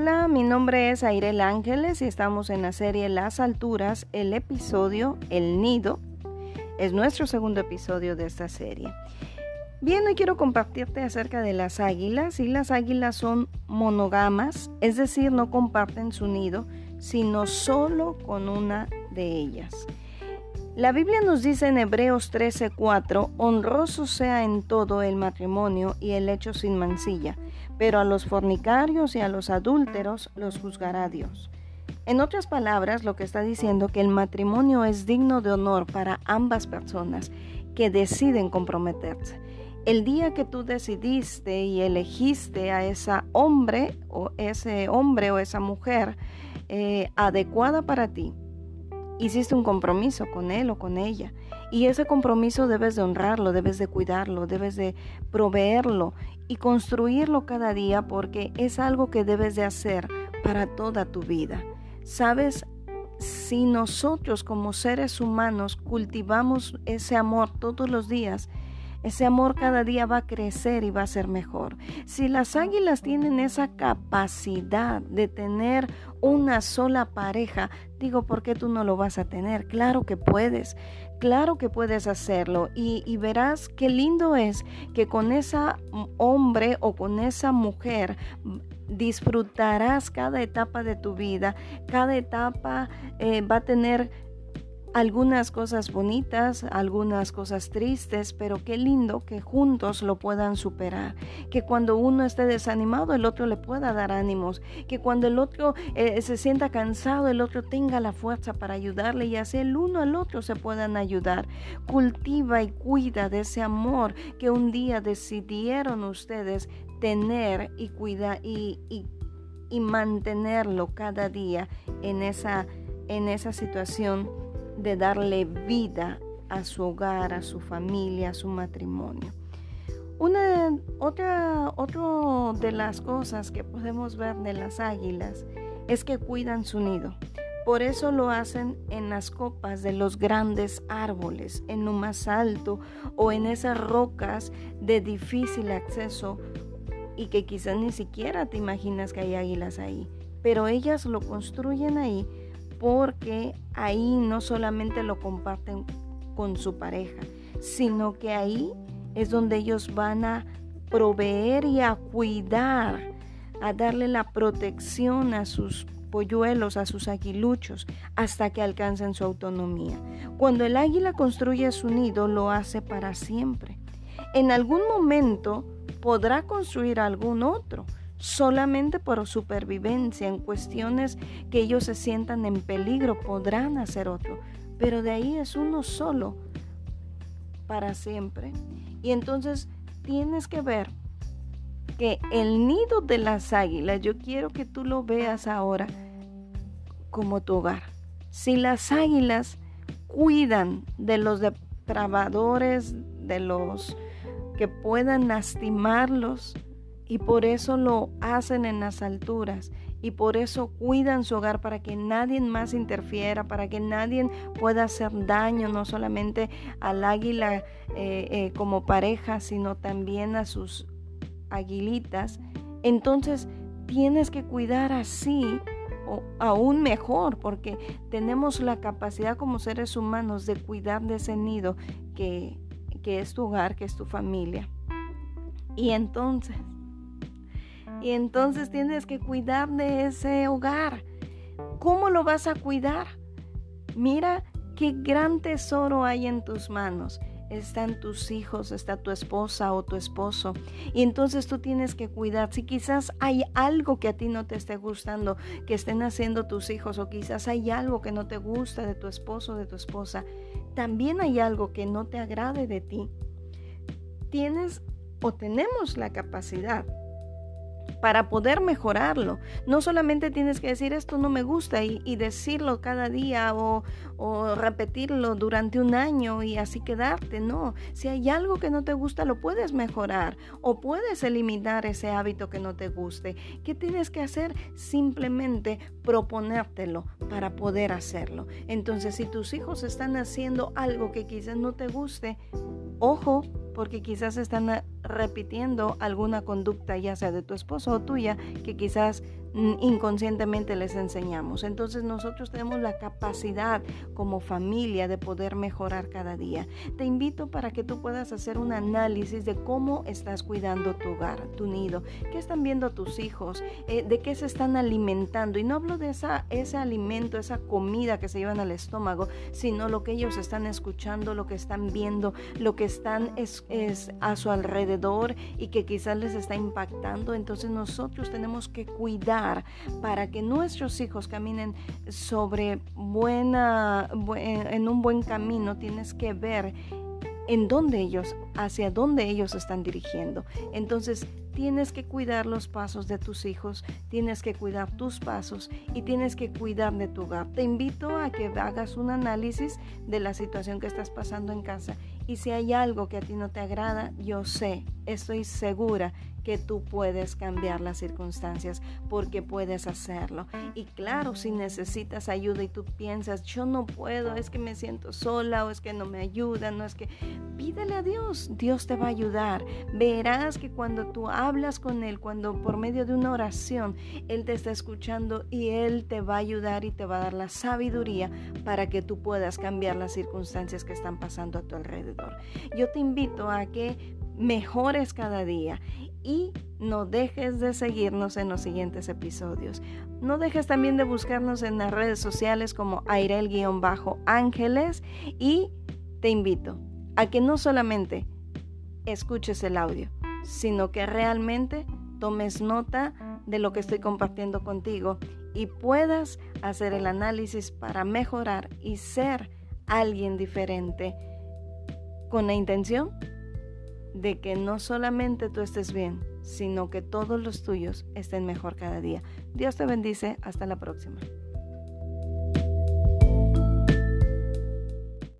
Hola, mi nombre es Airel Ángeles y estamos en la serie Las Alturas, el episodio El Nido. Es nuestro segundo episodio de esta serie. Bien, hoy quiero compartirte acerca de las águilas y las águilas son monogamas, es decir, no comparten su nido, sino solo con una de ellas. La Biblia nos dice en Hebreos 13:4, honroso sea en todo el matrimonio y el hecho sin mancilla, pero a los fornicarios y a los adúlteros los juzgará Dios. En otras palabras, lo que está diciendo que el matrimonio es digno de honor para ambas personas que deciden comprometerse. El día que tú decidiste y elegiste a esa hombre o ese hombre o esa mujer eh, adecuada para ti, hiciste un compromiso con él o con ella. Y ese compromiso debes de honrarlo, debes de cuidarlo, debes de proveerlo y construirlo cada día porque es algo que debes de hacer para toda tu vida. Sabes, si nosotros como seres humanos cultivamos ese amor todos los días, ese amor cada día va a crecer y va a ser mejor. Si las águilas tienen esa capacidad de tener una sola pareja, digo, ¿por qué tú no lo vas a tener? Claro que puedes, claro que puedes hacerlo y, verás qué lindo es que con esa hombre o con esa mujer disfrutarás cada etapa de tu vida, cada etapa eh, va a tener algunas cosas bonitas, algunas cosas tristes, pero qué lindo que juntos lo puedan superar. Que cuando uno esté desanimado, el otro le pueda dar ánimos. Que cuando el otro eh, se sienta cansado, el otro tenga la fuerza para ayudarle y así el uno al otro se puedan ayudar. Cultiva y cuida de ese amor que un día decidieron ustedes tener y cuidar y, y, y mantenerlo cada día en esa, en esa situación de darle vida a su hogar, a su familia, a su matrimonio. Una otra, otra de las cosas que podemos ver de las águilas es que cuidan su nido. Por eso lo hacen en las copas de los grandes árboles, en lo más alto o en esas rocas de difícil acceso y que quizás ni siquiera te imaginas que hay águilas ahí. Pero ellas lo construyen ahí porque ahí no solamente lo comparten con su pareja, sino que ahí es donde ellos van a proveer y a cuidar, a darle la protección a sus polluelos, a sus aguiluchos, hasta que alcancen su autonomía. Cuando el águila construye su nido, lo hace para siempre. En algún momento podrá construir algún otro, solamente por supervivencia, en cuestiones que ellos se sientan en peligro, podrán hacer otro, pero de ahí es uno solo para siempre. Y entonces tienes que ver que el nido de las águilas, yo quiero que tú lo veas ahora como tu hogar. Si las águilas cuidan de los depravadores, de los que puedan lastimarlos, y por eso lo hacen en las alturas y por eso cuidan su hogar para que nadie más interfiera, para que nadie pueda hacer daño no solamente al águila eh, eh, como pareja, sino también a sus aguilitas. Entonces tienes que cuidar así o aún mejor, porque tenemos la capacidad como seres humanos de cuidar de ese nido que, que es tu hogar, que es tu familia. Y entonces y entonces tienes que cuidar de ese hogar. ¿Cómo lo vas a cuidar? Mira qué gran tesoro hay en tus manos. Están tus hijos, está tu esposa o tu esposo. Y entonces tú tienes que cuidar. Si quizás hay algo que a ti no te esté gustando, que estén haciendo tus hijos, o quizás hay algo que no te gusta de tu esposo o de tu esposa, también hay algo que no te agrade de ti. Tienes o tenemos la capacidad para poder mejorarlo. No solamente tienes que decir esto no me gusta y, decirlo cada día o, o, repetirlo durante un año y así quedarte. No, si hay algo que no te gusta lo puedes mejorar o puedes eliminar ese hábito que no te guste. ¿Qué tienes que hacer? Simplemente proponértelo para poder hacerlo. Entonces si tus hijos están haciendo algo que quizás no te guste, ojo, porque quizás están repitiendo alguna conducta, ya sea de tu esposo o tuya, que quizás Mm, inconscientemente les enseñamos. Entonces nosotros tenemos la capacidad como familia de poder mejorar cada día. Te invito para que tú puedas hacer un análisis de cómo estás cuidando tu hogar, tu nido, qué están viendo tus hijos, eh, de qué se están alimentando. Y no hablo de esa, ese alimento, esa comida que se llevan al estómago, sino lo que ellos están escuchando, lo que están viendo, lo que están es, es a su alrededor y que quizás les está impactando. Entonces nosotros tenemos que cuidar para que nuestros hijos caminen sobre buena, en un buen camino, tienes que ver en dónde ellos, hacia dónde ellos están dirigiendo. Entonces, tienes que cuidar los pasos de tus hijos, tienes que cuidar tus pasos y tienes que cuidar de tu hogar. Te invito a que hagas un análisis de la situación que estás pasando en casa y si hay algo que a ti no te agrada, yo sé, estoy segura que tú puedes cambiar las circunstancias porque puedes hacerlo. Y claro, si necesitas ayuda y tú piensas, yo no puedo, es que me siento sola o es que no me ayudan, no es que pídele a Dios, Dios te va a ayudar. Verás que cuando tú hablas con Él, cuando por medio de una oración, Él te está escuchando y Él te va a ayudar y te va a dar la sabiduría para que tú puedas cambiar las circunstancias que están pasando a tu alrededor. Yo te invito a que mejores cada día y no dejes de seguirnos en los siguientes episodios. No dejes también de buscarnos en las redes sociales como Airel-Ángeles y te invito a que no solamente escuches el audio, sino que realmente tomes nota de lo que estoy compartiendo contigo y puedas hacer el análisis para mejorar y ser alguien diferente con la intención de que no solamente tú estés bien, sino que todos los tuyos estén mejor cada día. Dios te bendice. Hasta la próxima.